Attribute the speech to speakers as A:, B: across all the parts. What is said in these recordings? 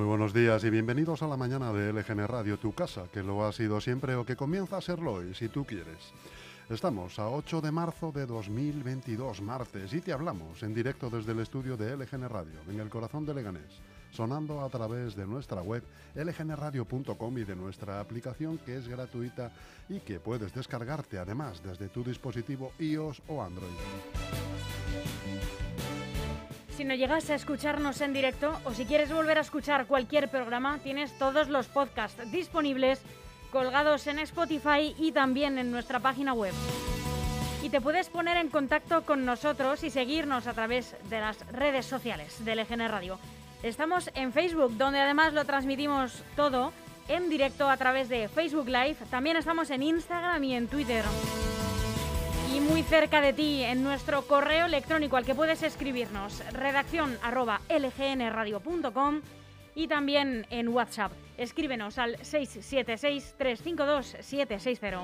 A: Muy buenos días y bienvenidos a la mañana de LGN Radio, tu casa, que lo ha sido siempre o que comienza a serlo hoy, si tú quieres. Estamos a 8 de marzo de 2022, martes, y te hablamos en directo desde el estudio de LGN Radio, en el corazón de Leganés, sonando a través de nuestra web lgnradio.com y de nuestra aplicación que es gratuita y que puedes descargarte además desde tu dispositivo iOS o Android.
B: Si no llegas a escucharnos en directo o si quieres volver a escuchar cualquier programa, tienes todos los podcasts disponibles colgados en Spotify y también en nuestra página web. Y te puedes poner en contacto con nosotros y seguirnos a través de las redes sociales de LGN Radio. Estamos en Facebook, donde además lo transmitimos todo en directo a través de Facebook Live. También estamos en Instagram y en Twitter. Muy cerca de ti, en nuestro correo electrónico al que puedes escribirnos, redacción arroba lgnradio.com y también en WhatsApp. Escríbenos al 676-352-760.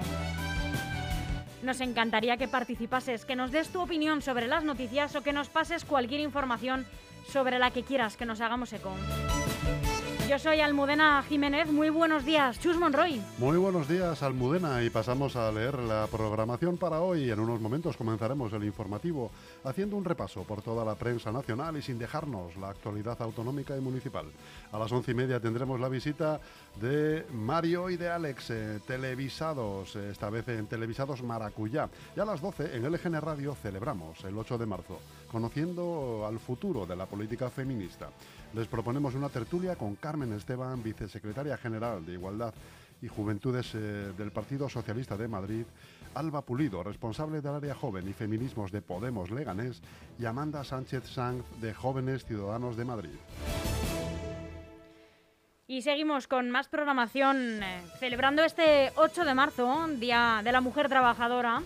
B: Nos encantaría que participases, que nos des tu opinión sobre las noticias o que nos pases cualquier información sobre la que quieras que nos hagamos eco. Yo soy Almudena Jiménez. Muy buenos días, Chus Monroy.
A: Muy buenos días, Almudena, y pasamos a leer la programación para hoy. En unos momentos comenzaremos el informativo haciendo un repaso por toda la prensa nacional y sin dejarnos la actualidad autonómica y municipal. A las once y media tendremos la visita de Mario y de Alex, eh, televisados, eh, esta vez en Televisados Maracuyá. Y a las 12 en LGN Radio celebramos el 8 de marzo, conociendo al futuro de la política feminista. Les proponemos una tertulia con Carmen Esteban, vicesecretaria general de Igualdad y Juventudes eh, del Partido Socialista de Madrid, Alba Pulido, responsable del área joven y feminismos de Podemos Leganés, y Amanda Sánchez Sanz, de Jóvenes Ciudadanos de Madrid.
B: Y seguimos con más programación, eh, celebrando este 8 de marzo, Día de la Mujer Trabajadora,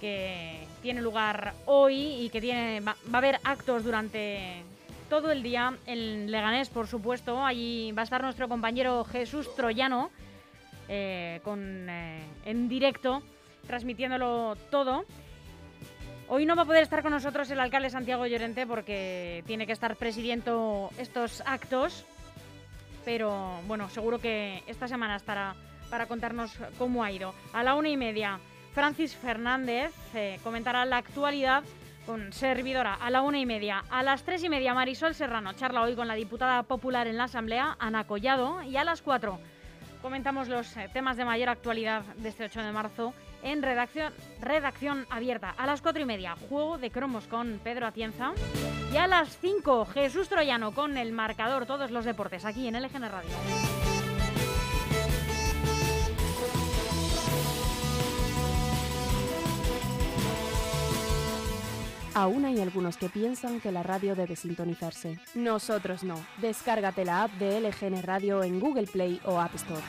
B: que tiene lugar hoy y que tiene, va, va a haber actos durante todo el día en Leganés, por supuesto. Allí va a estar nuestro compañero Jesús Troyano eh, con, eh, en directo, transmitiéndolo todo. Hoy no va a poder estar con nosotros el alcalde Santiago Llorente porque tiene que estar presidiendo estos actos, pero bueno, seguro que esta semana estará para contarnos cómo ha ido. A la una y media, Francis Fernández eh, comentará la actualidad con servidora a la una y media. A las tres y media, Marisol Serrano charla hoy con la diputada popular en la Asamblea, Ana Collado. Y a las cuatro comentamos los eh, temas de mayor actualidad de este 8 de marzo en redacción, redacción abierta. A las cuatro y media, juego de cromos con Pedro Atienza. Y a las cinco, Jesús Troyano con el marcador Todos los Deportes, aquí en LGN Radio.
C: Aún hay algunos que piensan que la radio debe sintonizarse. Nosotros no. Descárgate la app de LGN Radio en Google Play o App Store.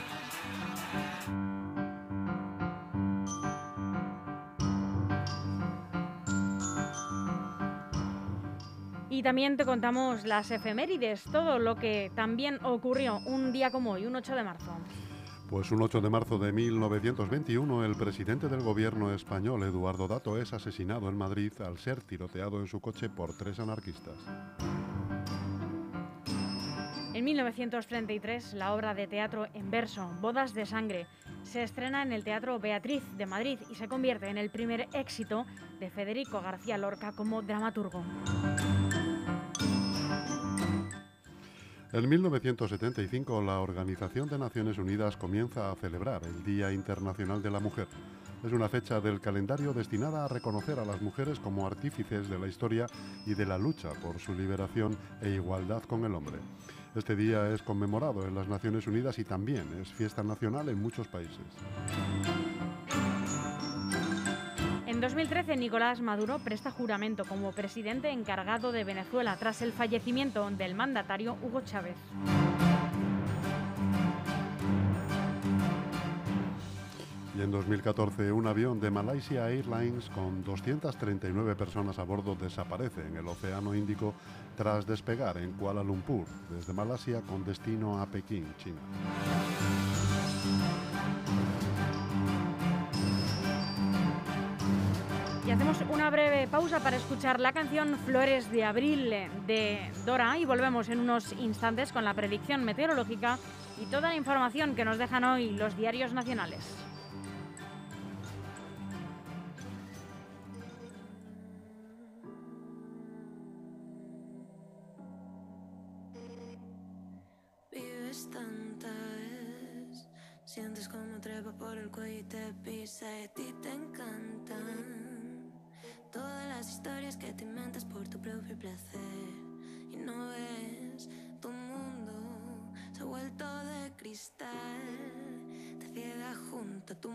B: Y también te contamos las efemérides, todo lo que también ocurrió un día como hoy, un 8 de marzo.
A: Pues un 8 de marzo de 1921, el presidente del gobierno español, Eduardo Dato, es asesinado en Madrid al ser tiroteado en su coche por tres anarquistas.
B: En 1933, la obra de teatro en verso, Bodas de Sangre, se estrena en el Teatro Beatriz de Madrid y se convierte en el primer éxito de Federico García Lorca como dramaturgo.
A: En 1975, la Organización de Naciones Unidas comienza a celebrar el Día Internacional de la Mujer. Es una fecha del calendario destinada a reconocer a las mujeres como artífices de la historia y de la lucha por su liberación e igualdad con el hombre. Este día es conmemorado en las Naciones Unidas y también es fiesta nacional en muchos países.
B: En 2013, Nicolás Maduro presta juramento como presidente encargado de Venezuela tras el fallecimiento del mandatario Hugo Chávez.
A: Y en 2014, un avión de Malaysia Airlines con 239 personas a bordo desaparece en el Océano Índico tras despegar en Kuala Lumpur, desde Malasia con destino a Pekín, China.
B: Y hacemos una breve pausa para escuchar la canción Flores de Abril de Dora y volvemos en unos instantes con la predicción meteorológica y toda la información que nos dejan hoy los diarios nacionales.
D: Sientes como trepa por el cuello y te pisa y te encantan que te inventas por tu propio placer. Y no ves tu mundo se ha vuelto de cristal, te ciega junto a tu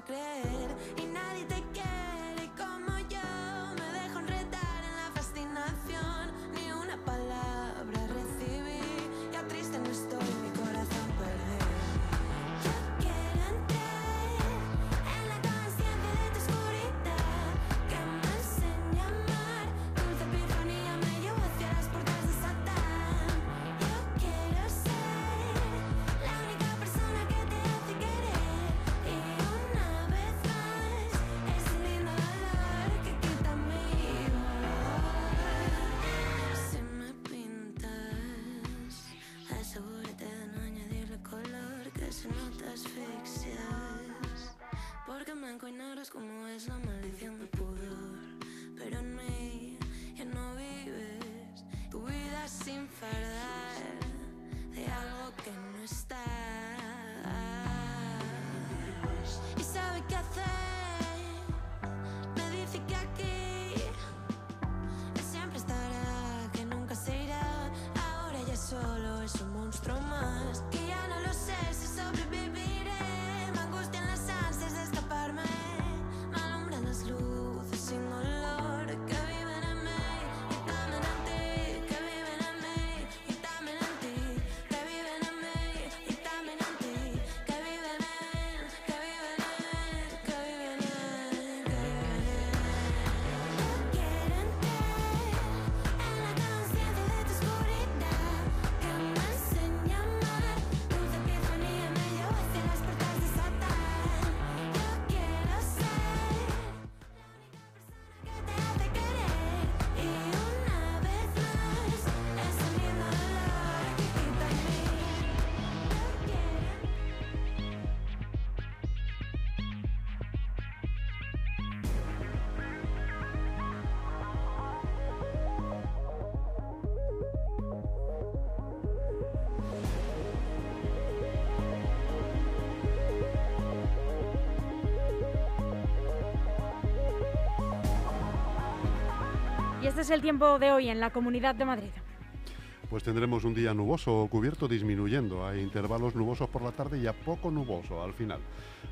D: creer y nadie te quiere
B: este es el tiempo de hoy en la Comunidad de Madrid.
A: Pues tendremos un día nuboso o cubierto disminuyendo. Hay intervalos nubosos por la tarde y a poco nuboso al final.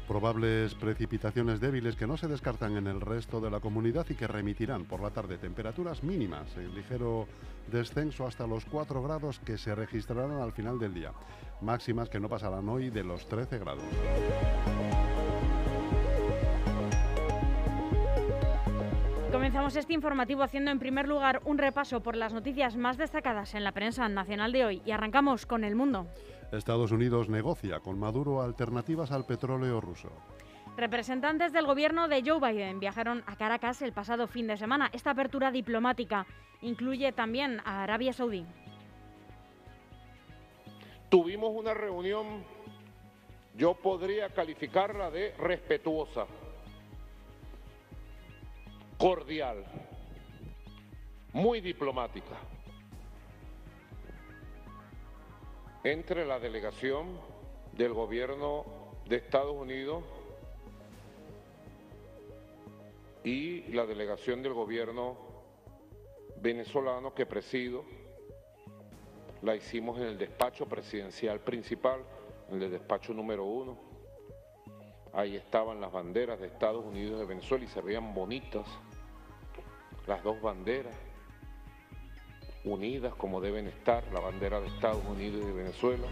A: Probables precipitaciones débiles que no se descartan en el resto de la comunidad y que remitirán por la tarde temperaturas mínimas en ligero descenso hasta los 4 grados que se registrarán al final del día. Máximas que no pasarán hoy de los 13 grados.
B: Comenzamos este informativo haciendo en primer lugar un repaso por las noticias más destacadas en la prensa nacional de hoy y arrancamos con el mundo.
A: Estados Unidos negocia con Maduro alternativas al petróleo ruso.
B: Representantes del gobierno de Joe Biden viajaron a Caracas el pasado fin de semana. Esta apertura diplomática incluye también a Arabia Saudí.
E: Tuvimos una reunión, yo podría calificarla de respetuosa, cordial, muy diplomática, entre la delegación del gobierno de Estados Unidos y la delegación del gobierno venezolano que presido la hicimos en el despacho presidencial principal en el despacho número uno. Ahí estaban las banderas de Estados Unidos y de Venezuela y se veían bonitas las dos banderas unidas como deben estar, la bandera de Estados Unidos y de Venezuela.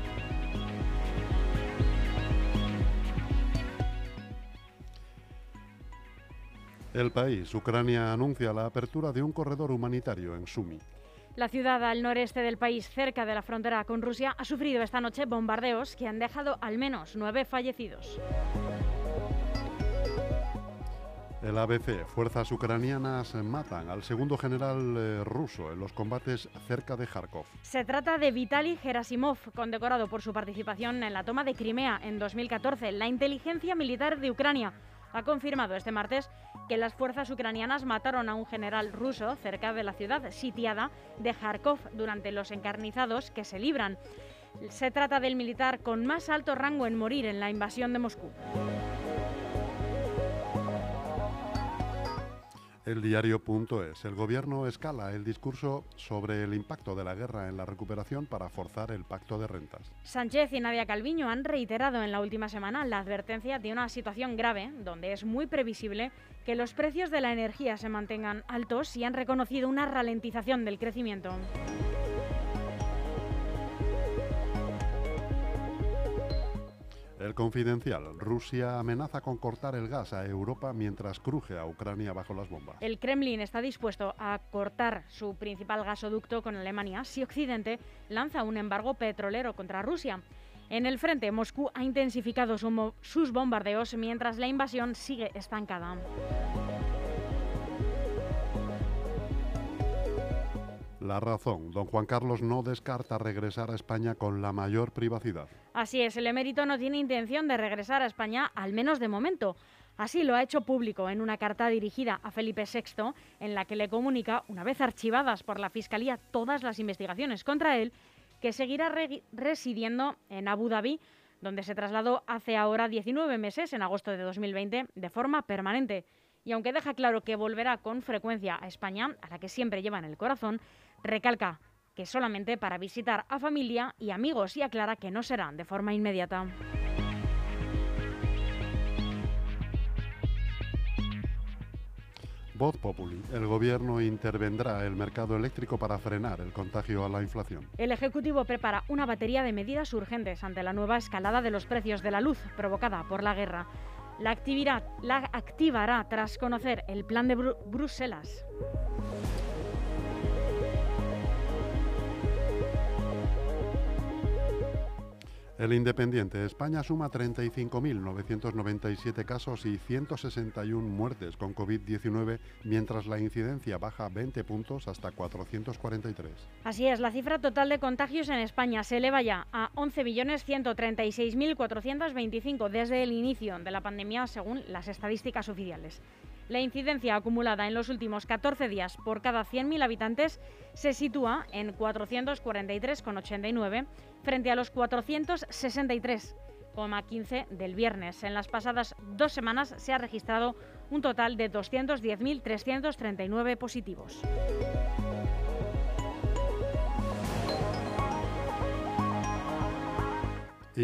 A: El país, Ucrania, anuncia la apertura de un corredor humanitario en Sumi.
B: La ciudad al noreste del país, cerca de la frontera con Rusia, ha sufrido esta noche bombardeos que han dejado al menos nueve fallecidos.
A: El ABC, fuerzas ucranianas matan al segundo general eh, ruso en los combates cerca de Kharkov.
B: Se trata de Vitaly Gerasimov, condecorado por su participación en la toma de Crimea en 2014. La inteligencia militar de Ucrania ha confirmado este martes que las fuerzas ucranianas mataron a un general ruso cerca de la ciudad sitiada de Kharkov durante los encarnizados que se libran. Se trata del militar con más alto rango en morir en la invasión de Moscú.
A: El diario.es. El gobierno escala el discurso sobre el impacto de la guerra en la recuperación para forzar el pacto de rentas.
B: Sánchez y Nadia Calviño han reiterado en la última semana la advertencia de una situación grave donde es muy previsible que los precios de la energía se mantengan altos y han reconocido una ralentización del crecimiento.
A: El confidencial. Rusia amenaza con cortar el gas a Europa mientras cruje a Ucrania bajo las bombas.
B: El Kremlin está dispuesto a cortar su principal gasoducto con Alemania si Occidente lanza un embargo petrolero contra Rusia. En el frente, Moscú ha intensificado su sus bombardeos mientras la invasión sigue estancada.
A: La razón, don Juan Carlos no descarta regresar a España con la mayor privacidad.
B: Así es, el emérito no tiene intención de regresar a España, al menos de momento. Así lo ha hecho público en una carta dirigida a Felipe VI, en la que le comunica, una vez archivadas por la Fiscalía todas las investigaciones contra él, que seguirá residiendo en Abu Dhabi, donde se trasladó hace ahora 19 meses, en agosto de 2020, de forma permanente. Y aunque deja claro que volverá con frecuencia a España, a la que siempre lleva en el corazón, Recalca que solamente para visitar a familia y amigos y aclara que no será de forma inmediata.
A: Voz Populi. El gobierno intervendrá el mercado eléctrico para frenar el contagio a la inflación.
B: El Ejecutivo prepara una batería de medidas urgentes ante la nueva escalada de los precios de la luz provocada por la guerra. La, actividad, la activará tras conocer el plan de Bruselas.
A: El Independiente. España suma 35.997 casos y 161 muertes con COVID-19, mientras la incidencia baja 20 puntos hasta 443.
B: Así es, la cifra total de contagios en España se eleva ya a 11.136.425 desde el inicio de la pandemia, según las estadísticas oficiales. La incidencia acumulada en los últimos 14 días por cada 100.000 habitantes se sitúa en 443,89 frente a los 463,15 del viernes. En las pasadas dos semanas se ha registrado un total de 210.339 positivos.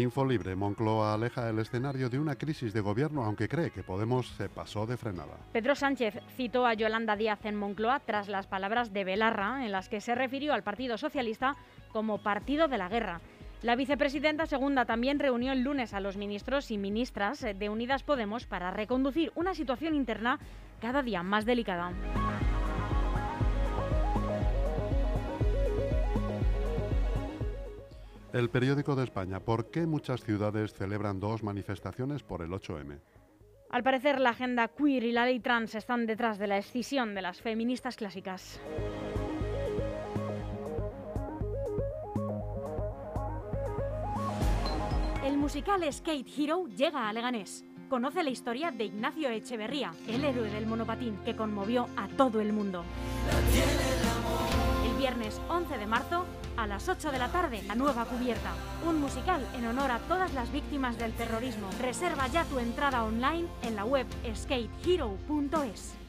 A: Infolibre, Moncloa aleja el escenario de una crisis de gobierno, aunque cree que Podemos se pasó de frenada.
B: Pedro Sánchez citó a Yolanda Díaz en Moncloa tras las palabras de Belarra, en las que se refirió al Partido Socialista como partido de la guerra. La vicepresidenta segunda también reunió el lunes a los ministros y ministras de Unidas Podemos para reconducir una situación interna cada día más delicada.
A: El periódico de España. ¿Por qué muchas ciudades celebran dos manifestaciones por el 8M?
B: Al parecer, la agenda queer y la ley trans están detrás de la escisión de las feministas clásicas. El musical Skate Hero llega a Leganés. Conoce la historia de Ignacio Echeverría, el héroe del monopatín que conmovió a todo el mundo. El viernes 11 de marzo a las 8 de la tarde, La Nueva Cubierta, un musical en honor a todas las víctimas del terrorismo. Reserva ya tu entrada online en la web skatehero.es.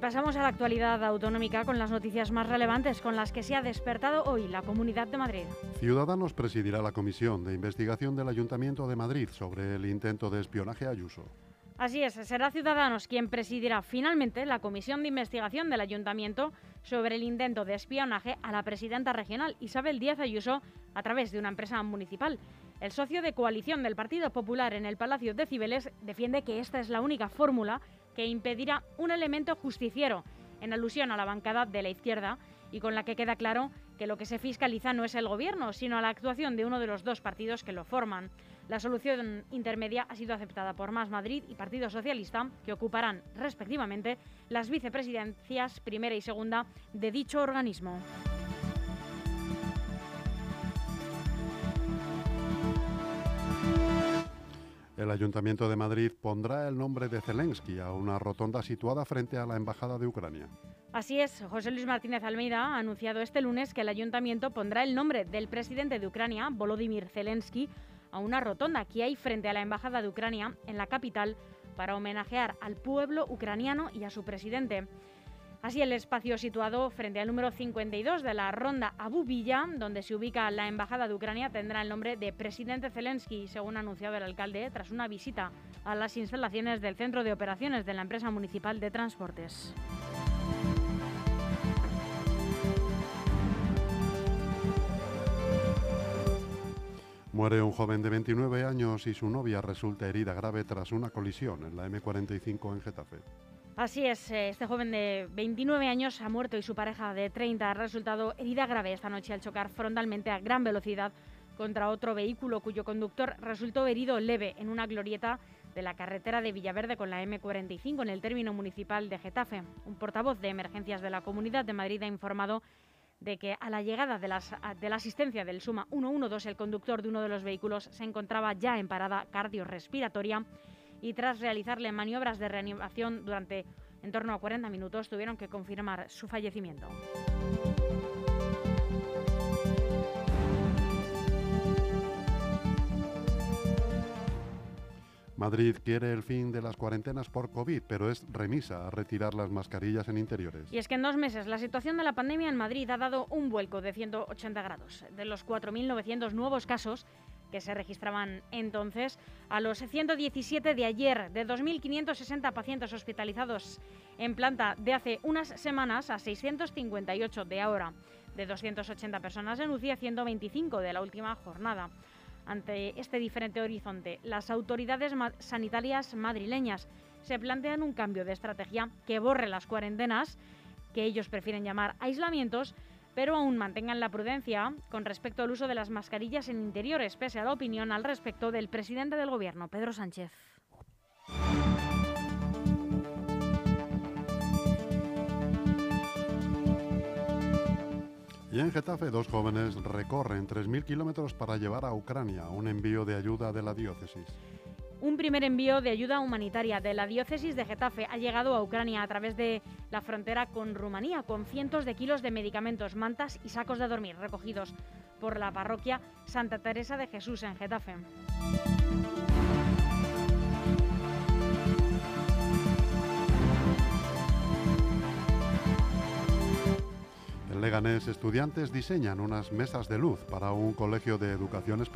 B: pasamos a la actualidad autonómica con las noticias más relevantes con las que se ha despertado hoy la Comunidad de Madrid.
A: Ciudadanos presidirá la comisión de investigación del Ayuntamiento de Madrid sobre el intento de espionaje a Ayuso.
B: Así es, será Ciudadanos quien presidirá finalmente la comisión de investigación del Ayuntamiento sobre el intento de espionaje a la presidenta regional Isabel Díaz Ayuso a través de una empresa municipal. El socio de coalición del Partido Popular en el Palacio de Cibeles defiende que esta es la única fórmula que impedirá un elemento justiciero, en alusión a la bancada de la izquierda, y con la que queda claro que lo que se fiscaliza no es el gobierno, sino la actuación de uno de los dos partidos que lo forman. La solución intermedia ha sido aceptada por Más Madrid y Partido Socialista, que ocuparán respectivamente las vicepresidencias primera y segunda de dicho organismo.
A: El Ayuntamiento de Madrid pondrá el nombre de Zelensky a una rotonda situada frente a la Embajada de Ucrania.
B: Así es, José Luis Martínez Almeida ha anunciado este lunes que el ayuntamiento pondrá el nombre del presidente de Ucrania, Volodymyr Zelensky, a una rotonda que hay frente a la Embajada de Ucrania en la capital para homenajear al pueblo ucraniano y a su presidente. Así, el espacio situado frente al número 52 de la ronda Abu Villa, donde se ubica la Embajada de Ucrania, tendrá el nombre de Presidente Zelensky, según ha anunciado el alcalde tras una visita a las instalaciones del Centro de Operaciones de la empresa municipal de transportes.
A: Muere un joven de 29 años y su novia resulta herida grave tras una colisión en la M45 en Getafe.
B: Así es, eh, este joven de 29 años ha muerto y su pareja de 30 ha resultado herida grave esta noche al chocar frontalmente a gran velocidad contra otro vehículo cuyo conductor resultó herido leve en una glorieta de la carretera de Villaverde con la M45 en el término municipal de Getafe. Un portavoz de emergencias de la Comunidad de Madrid ha informado de que a la llegada de, la asistencia del Suma 112 el conductor de uno de los vehículos se encontraba ya en parada cardiorrespiratoria y tras realizarle maniobras de reanimación durante en torno a 40 minutos tuvieron que confirmar su fallecimiento.
A: Madrid quiere el fin de las cuarentenas por COVID, pero es remisa a retirar las mascarillas en interiores.
B: Y es que en dos meses la situación de la pandemia en Madrid ha dado un vuelco de 180 grados. De los 4.900 nuevos casos, que se registraban entonces, a los 117 de ayer, de 2.560 pacientes hospitalizados en planta de hace unas semanas a 658 de ahora, de 280 personas en UCI a 125 de la última jornada. Ante este diferente horizonte, las autoridades sanitarias madrileñas se plantean un cambio de estrategia que borre las cuarentenas, que ellos prefieren llamar aislamientos, pero aún mantengan la prudencia con respecto al uso de las mascarillas en interiores, pese a la opinión al respecto del presidente del Gobierno, Pedro Sánchez.
A: Y en Getafe, dos jóvenes recorren 3.000 kilómetros para llevar a Ucrania un envío de ayuda de la diócesis.
B: Un primer envío de ayuda humanitaria de la diócesis de Getafe ha llegado a Ucrania a través de la frontera con Rumanía, con cientos de kilos de medicamentos, mantas y sacos de dormir recogidos por la parroquia Santa Teresa de Jesús en Getafe.
A: En Leganés, estudiantes diseñan unas mesas de luz para un colegio de educación especial.